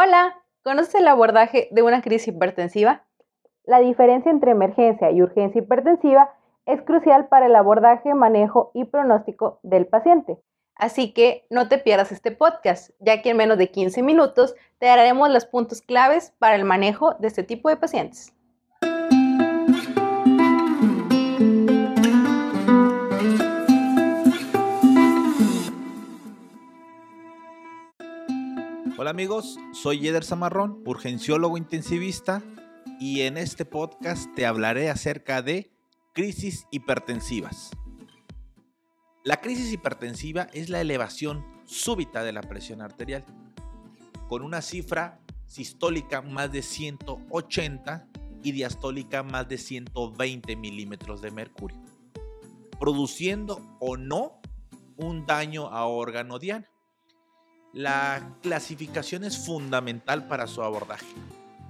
Hola, ¿conoces el abordaje de una crisis hipertensiva? La diferencia entre emergencia y urgencia hipertensiva es crucial para el abordaje, manejo y pronóstico del paciente. Así que no te pierdas este podcast, ya que en menos de 15 minutos te daremos los puntos claves para el manejo de este tipo de pacientes. Hola amigos, soy Yeder Zamarrón, urgenciólogo intensivista, y en este podcast te hablaré acerca de crisis hipertensivas. La crisis hipertensiva es la elevación súbita de la presión arterial, con una cifra sistólica más de 180 y diastólica más de 120 milímetros de mercurio, produciendo o no un daño a órgano diana. La clasificación es fundamental para su abordaje.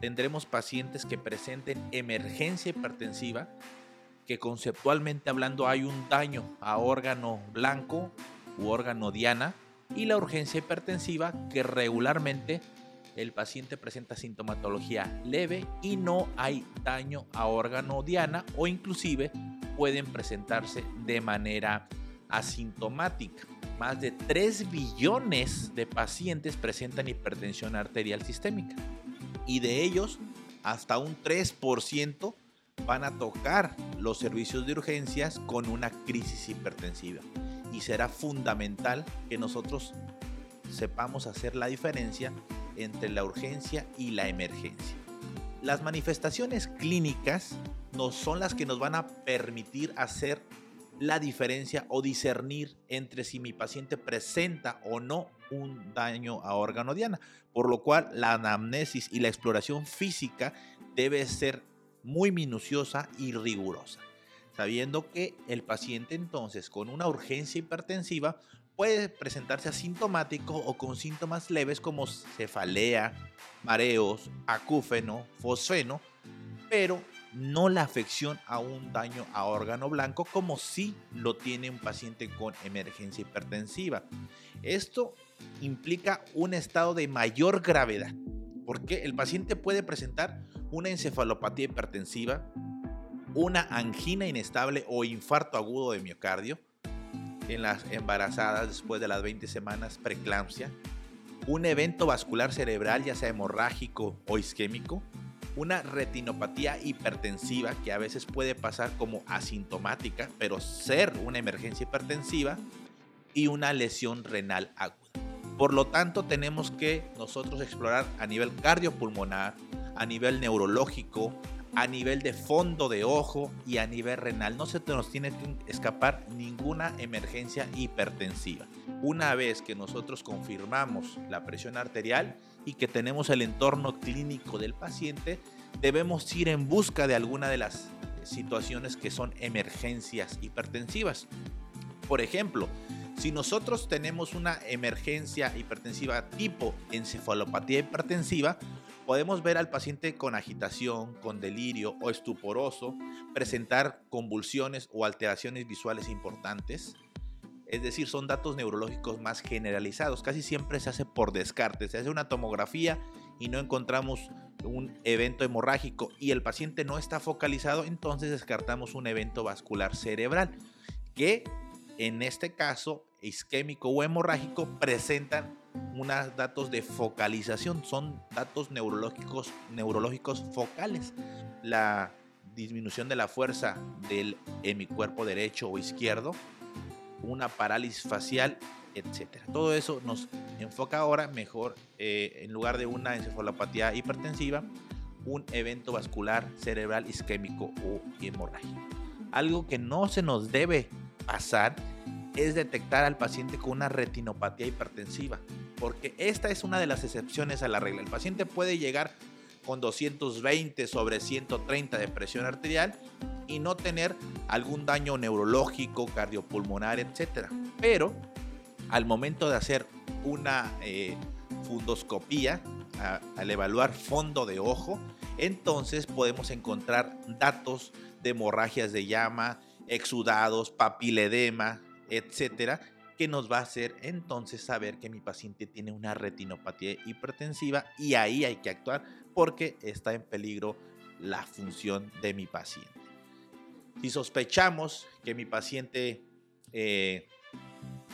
Tendremos pacientes que presenten emergencia hipertensiva, que conceptualmente hablando hay un daño a órgano blanco u órgano diana, y la urgencia hipertensiva, que regularmente el paciente presenta sintomatología leve y no hay daño a órgano diana o inclusive pueden presentarse de manera asintomática más de 3 billones de pacientes presentan hipertensión arterial sistémica y de ellos hasta un 3% van a tocar los servicios de urgencias con una crisis hipertensiva y será fundamental que nosotros sepamos hacer la diferencia entre la urgencia y la emergencia. Las manifestaciones clínicas no son las que nos van a permitir hacer la diferencia o discernir entre si mi paciente presenta o no un daño a órgano diana, por lo cual la anamnesis y la exploración física debe ser muy minuciosa y rigurosa, sabiendo que el paciente entonces con una urgencia hipertensiva puede presentarse asintomático o con síntomas leves como cefalea, mareos, acúfeno, fosfeno, pero no la afección a un daño a órgano blanco como si lo tiene un paciente con emergencia hipertensiva. Esto implica un estado de mayor gravedad, porque el paciente puede presentar una encefalopatía hipertensiva, una angina inestable o infarto agudo de miocardio en las embarazadas después de las 20 semanas, preeclampsia, un evento vascular cerebral ya sea hemorrágico o isquémico, una retinopatía hipertensiva que a veces puede pasar como asintomática, pero ser una emergencia hipertensiva y una lesión renal aguda. Por lo tanto, tenemos que nosotros explorar a nivel cardiopulmonar, a nivel neurológico, a nivel de fondo de ojo y a nivel renal. No se nos tiene que escapar ninguna emergencia hipertensiva. Una vez que nosotros confirmamos la presión arterial, y que tenemos el entorno clínico del paciente, debemos ir en busca de alguna de las situaciones que son emergencias hipertensivas. Por ejemplo, si nosotros tenemos una emergencia hipertensiva tipo encefalopatía hipertensiva, podemos ver al paciente con agitación, con delirio o estuporoso, presentar convulsiones o alteraciones visuales importantes, es decir, son datos neurológicos más generalizados. Casi siempre se hace por descarte. Se hace una tomografía y no encontramos un evento hemorrágico y el paciente no está focalizado, entonces descartamos un evento vascular cerebral que en este caso isquémico o hemorrágico presentan unos datos de focalización, son datos neurológicos, neurológicos focales. La disminución de la fuerza del hemicuerpo derecho o izquierdo, una parálisis facial, etcétera. Todo eso nos enfoca ahora mejor, eh, en lugar de una encefalopatía hipertensiva, un evento vascular cerebral isquémico o hemorrágico. Algo que no se nos debe pasar es detectar al paciente con una retinopatía hipertensiva, porque esta es una de las excepciones a la regla. El paciente puede llegar con 220 sobre 130 de presión arterial y no tener algún daño neurológico, cardiopulmonar, etc. Pero al momento de hacer una eh, fundoscopía, al evaluar fondo de ojo, entonces podemos encontrar datos de hemorragias de llama, exudados, papiledema, etcétera, que nos va a hacer entonces saber que mi paciente tiene una retinopatía hipertensiva y ahí hay que actuar porque está en peligro la función de mi paciente. Si sospechamos que mi paciente eh,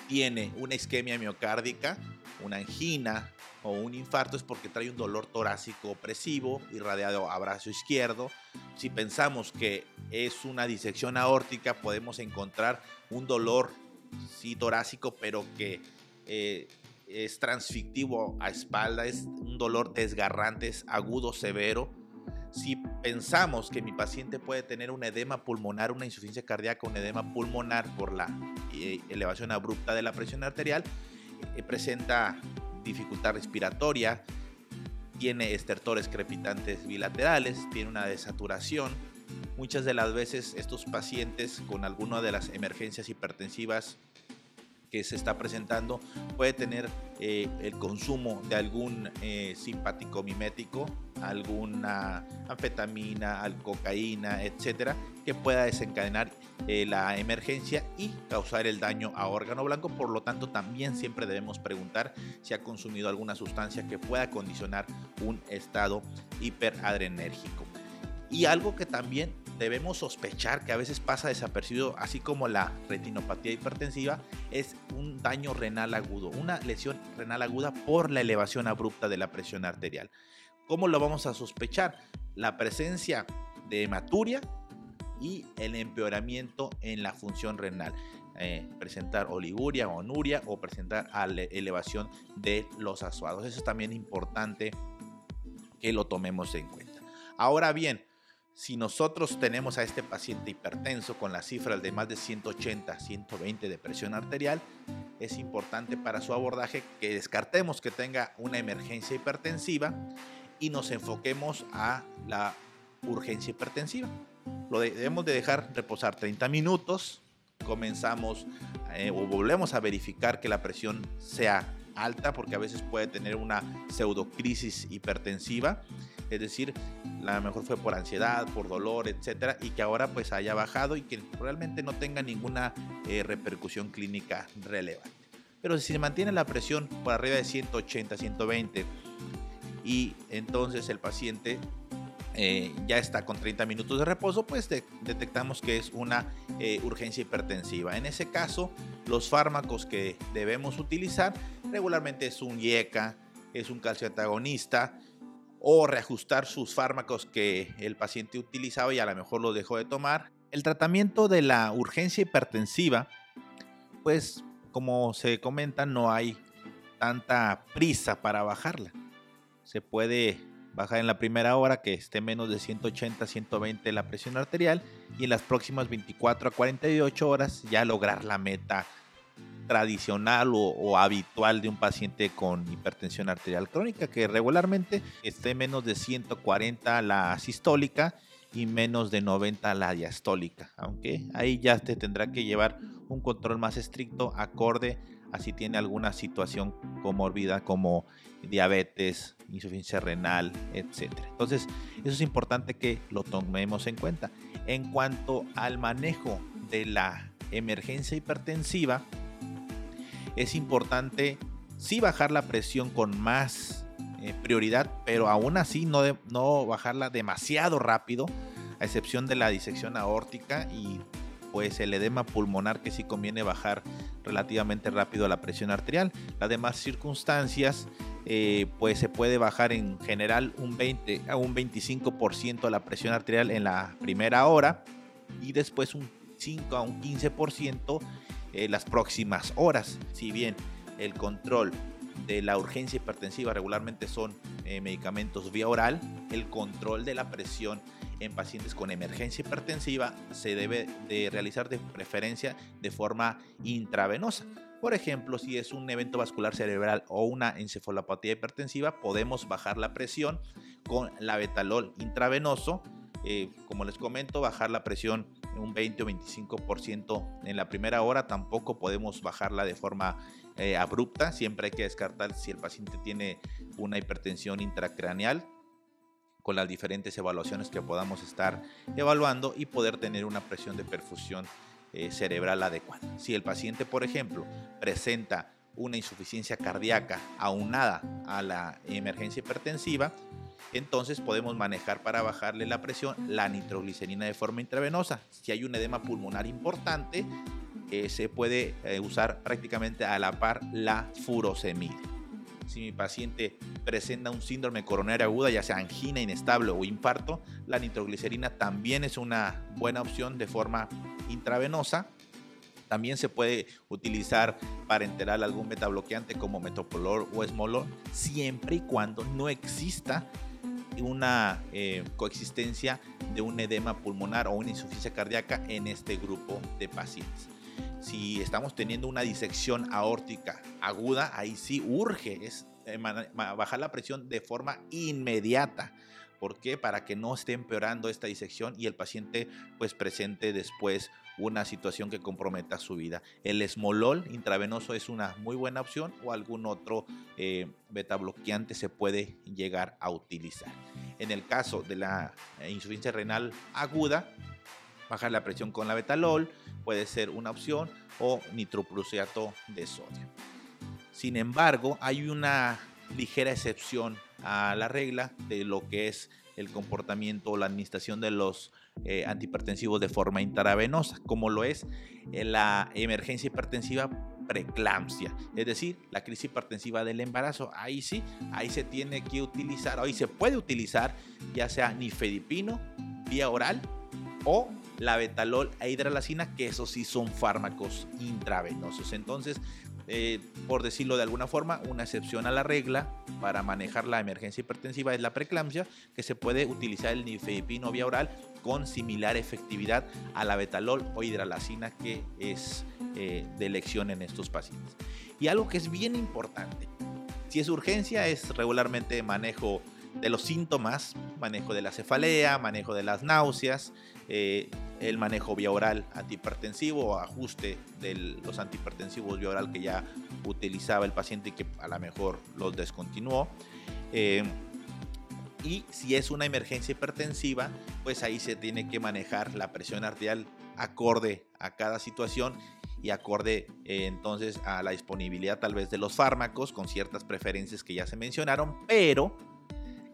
tiene una isquemia miocárdica, una angina o un infarto es porque trae un dolor torácico opresivo irradiado a brazo izquierdo. Si pensamos que es una disección aórtica, podemos encontrar un dolor sí torácico, pero que eh, es transfictivo a espalda, es un dolor desgarrante, es agudo, severo. Si pensamos que mi paciente puede tener un edema pulmonar, una insuficiencia cardíaca, un edema pulmonar por la eh, elevación abrupta de la presión arterial, eh, presenta dificultad respiratoria, tiene estertores crepitantes bilaterales, tiene una desaturación. Muchas de las veces estos pacientes con alguna de las emergencias hipertensivas que se está presentando puede tener eh, el consumo de algún eh, simpático mimético, alguna anfetamina, cocaína, etcétera, que pueda desencadenar eh, la emergencia y causar el daño a órgano blanco. Por lo tanto, también siempre debemos preguntar si ha consumido alguna sustancia que pueda condicionar un estado hiperadrenérgico. Y algo que también debemos sospechar que a veces pasa desapercibido, así como la retinopatía hipertensiva, es un daño renal agudo, una lesión renal aguda por la elevación abrupta de la presión arterial. ¿Cómo lo vamos a sospechar? La presencia de hematuria y el empeoramiento en la función renal. Eh, presentar oliguria onuria o presentar elevación de los asuados. Eso es también importante que lo tomemos en cuenta. Ahora bien, si nosotros tenemos a este paciente hipertenso con las cifras de más de 180, 120 de presión arterial, es importante para su abordaje que descartemos que tenga una emergencia hipertensiva y nos enfoquemos a la urgencia hipertensiva. Lo debemos de dejar reposar 30 minutos, comenzamos eh, o volvemos a verificar que la presión sea alta porque a veces puede tener una pseudocrisis hipertensiva, es decir, la mejor fue por ansiedad, por dolor, etcétera, y que ahora pues haya bajado y que realmente no tenga ninguna eh, repercusión clínica relevante. Pero si se mantiene la presión por arriba de 180, 120 y entonces el paciente eh, ya está con 30 minutos de reposo, pues detectamos que es una eh, urgencia hipertensiva. En ese caso, los fármacos que debemos utilizar regularmente es un IECA, es un calcio antagonista o reajustar sus fármacos que el paciente utilizaba y a lo mejor los dejó de tomar. El tratamiento de la urgencia hipertensiva, pues como se comenta, no hay tanta prisa para bajarla. Se puede bajar en la primera hora que esté menos de 180, 120 la presión arterial y en las próximas 24 a 48 horas ya lograr la meta tradicional o, habitual de un paciente con hipertensión arterial crónica que regularmente esté menos de 140 la sistólica y menos de 90 la diastólica, aunque ahí ya te tendrá que llevar un control más estricto acorde a si tiene alguna situación comorbida como diabetes, insuficiencia renal, etc. Entonces, eso es importante que lo tomemos en cuenta. En cuanto al manejo de la emergencia hipertensiva, es importante sí bajar la presión con más eh, prioridad, pero aún así no, no bajarla demasiado rápido, a excepción de la disección aórtica y pues el edema pulmonar que sí conviene bajar relativamente rápido la presión arterial. Las demás circunstancias eh, pues se puede bajar en general un 20 a un 25% la presión arterial en la primera hora y después un 5 a un 15% en las próximas horas. Si bien el control de la urgencia hipertensiva regularmente son eh, medicamentos vía oral, el control de la presión en pacientes con emergencia hipertensiva se debe de realizar de preferencia de forma intravenosa. Por ejemplo, si es un evento vascular cerebral o una encefalopatía hipertensiva, podemos bajar la presión con la betalol intravenoso. Eh, como les comento, bajar la presión un 20 o 25% en la primera hora, tampoco podemos bajarla de forma eh, abrupta, siempre hay que descartar si el paciente tiene una hipertensión intracraneal con las diferentes evaluaciones que podamos estar evaluando y poder tener una presión de perfusión eh, cerebral adecuada. Si el paciente, por ejemplo, presenta una insuficiencia cardíaca aunada a la emergencia hipertensiva, entonces podemos manejar para bajarle la presión la nitroglicerina de forma intravenosa. Si hay un edema pulmonar importante, eh, se puede eh, usar prácticamente a la par la furosemida. Si mi paciente presenta un síndrome coronario aguda, ya sea angina inestable o infarto, la nitroglicerina también es una buena opción de forma intravenosa. También se puede utilizar para enterar algún metabloqueante como metopolol o esmolol, siempre y cuando no exista una eh, coexistencia de un edema pulmonar o una insuficiencia cardíaca en este grupo de pacientes. Si estamos teniendo una disección aórtica aguda, ahí sí urge eh, bajar la presión de forma inmediata. ¿Por qué? Para que no esté empeorando esta disección y el paciente pues presente después una situación que comprometa su vida. El esmolol intravenoso es una muy buena opción o algún otro eh, beta bloqueante se puede llegar a utilizar. En el caso de la eh, insuficiencia renal aguda, bajar la presión con la betalol puede ser una opción o nitroprusiato de sodio. Sin embargo, hay una ligera excepción a la regla de lo que es el comportamiento o la administración de los eh, antihipertensivos de forma intravenosa, como lo es eh, la emergencia hipertensiva preeclampsia, es decir, la crisis hipertensiva del embarazo. Ahí sí, ahí se tiene que utilizar, ahí se puede utilizar ya sea nifedipino vía oral o la betalol e hidralacina, que esos sí son fármacos intravenosos. Entonces, eh, por decirlo de alguna forma, una excepción a la regla para manejar la emergencia hipertensiva es la preeclampsia, que se puede utilizar el nifedipino vía oral con similar efectividad a la betalol o hidralacina que es eh, de elección en estos pacientes. Y algo que es bien importante, si es urgencia, es regularmente manejo de los síntomas, manejo de la cefalea, manejo de las náuseas, eh, el manejo vía oral antihipertensivo o ajuste de los antihipertensivos vía oral que ya utilizaba el paciente y que a lo mejor los descontinuó. Eh, y si es una emergencia hipertensiva, pues ahí se tiene que manejar la presión arterial acorde a cada situación y acorde eh, entonces a la disponibilidad tal vez de los fármacos con ciertas preferencias que ya se mencionaron, pero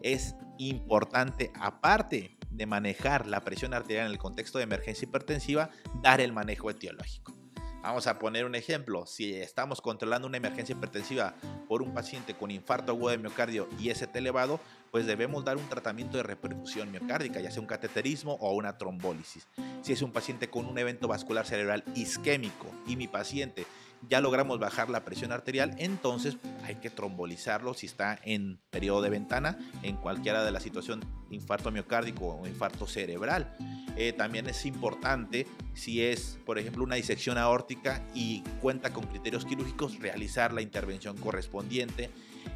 es importante, aparte de manejar la presión arterial en el contexto de emergencia hipertensiva, dar el manejo etiológico. Vamos a poner un ejemplo. Si estamos controlando una emergencia hipertensiva por un paciente con infarto agudo de miocardio y ST elevado, pues debemos dar un tratamiento de repercusión miocárdica, ya sea un cateterismo o una trombólisis. Si es un paciente con un evento vascular cerebral isquémico y mi paciente ya logramos bajar la presión arterial, entonces hay que trombolizarlo si está en periodo de ventana, en cualquiera de la situación infarto miocárdico o infarto cerebral. Eh, también es importante si es, por ejemplo, una disección aórtica y cuenta con criterios quirúrgicos, realizar la intervención correspondiente,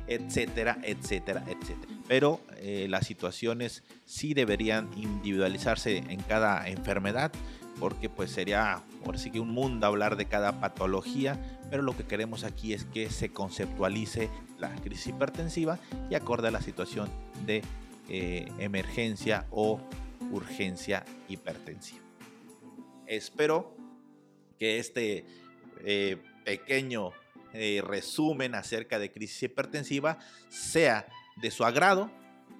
etcétera, etcétera, etcétera. Pero eh, las situaciones sí deberían individualizarse en cada enfermedad porque pues sería ahora sí que un mundo hablar de cada patología, pero lo que queremos aquí es que se conceptualice la crisis hipertensiva y acorde a la situación de eh, emergencia o urgencia hipertensiva. Espero que este eh, pequeño eh, resumen acerca de crisis hipertensiva sea de su agrado,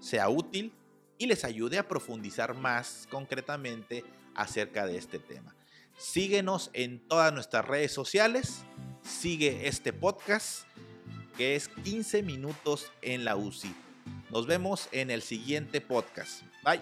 sea útil y les ayude a profundizar más concretamente acerca de este tema. Síguenos en todas nuestras redes sociales, sigue este podcast que es 15 minutos en la UCI. Nos vemos en el siguiente podcast. Bye.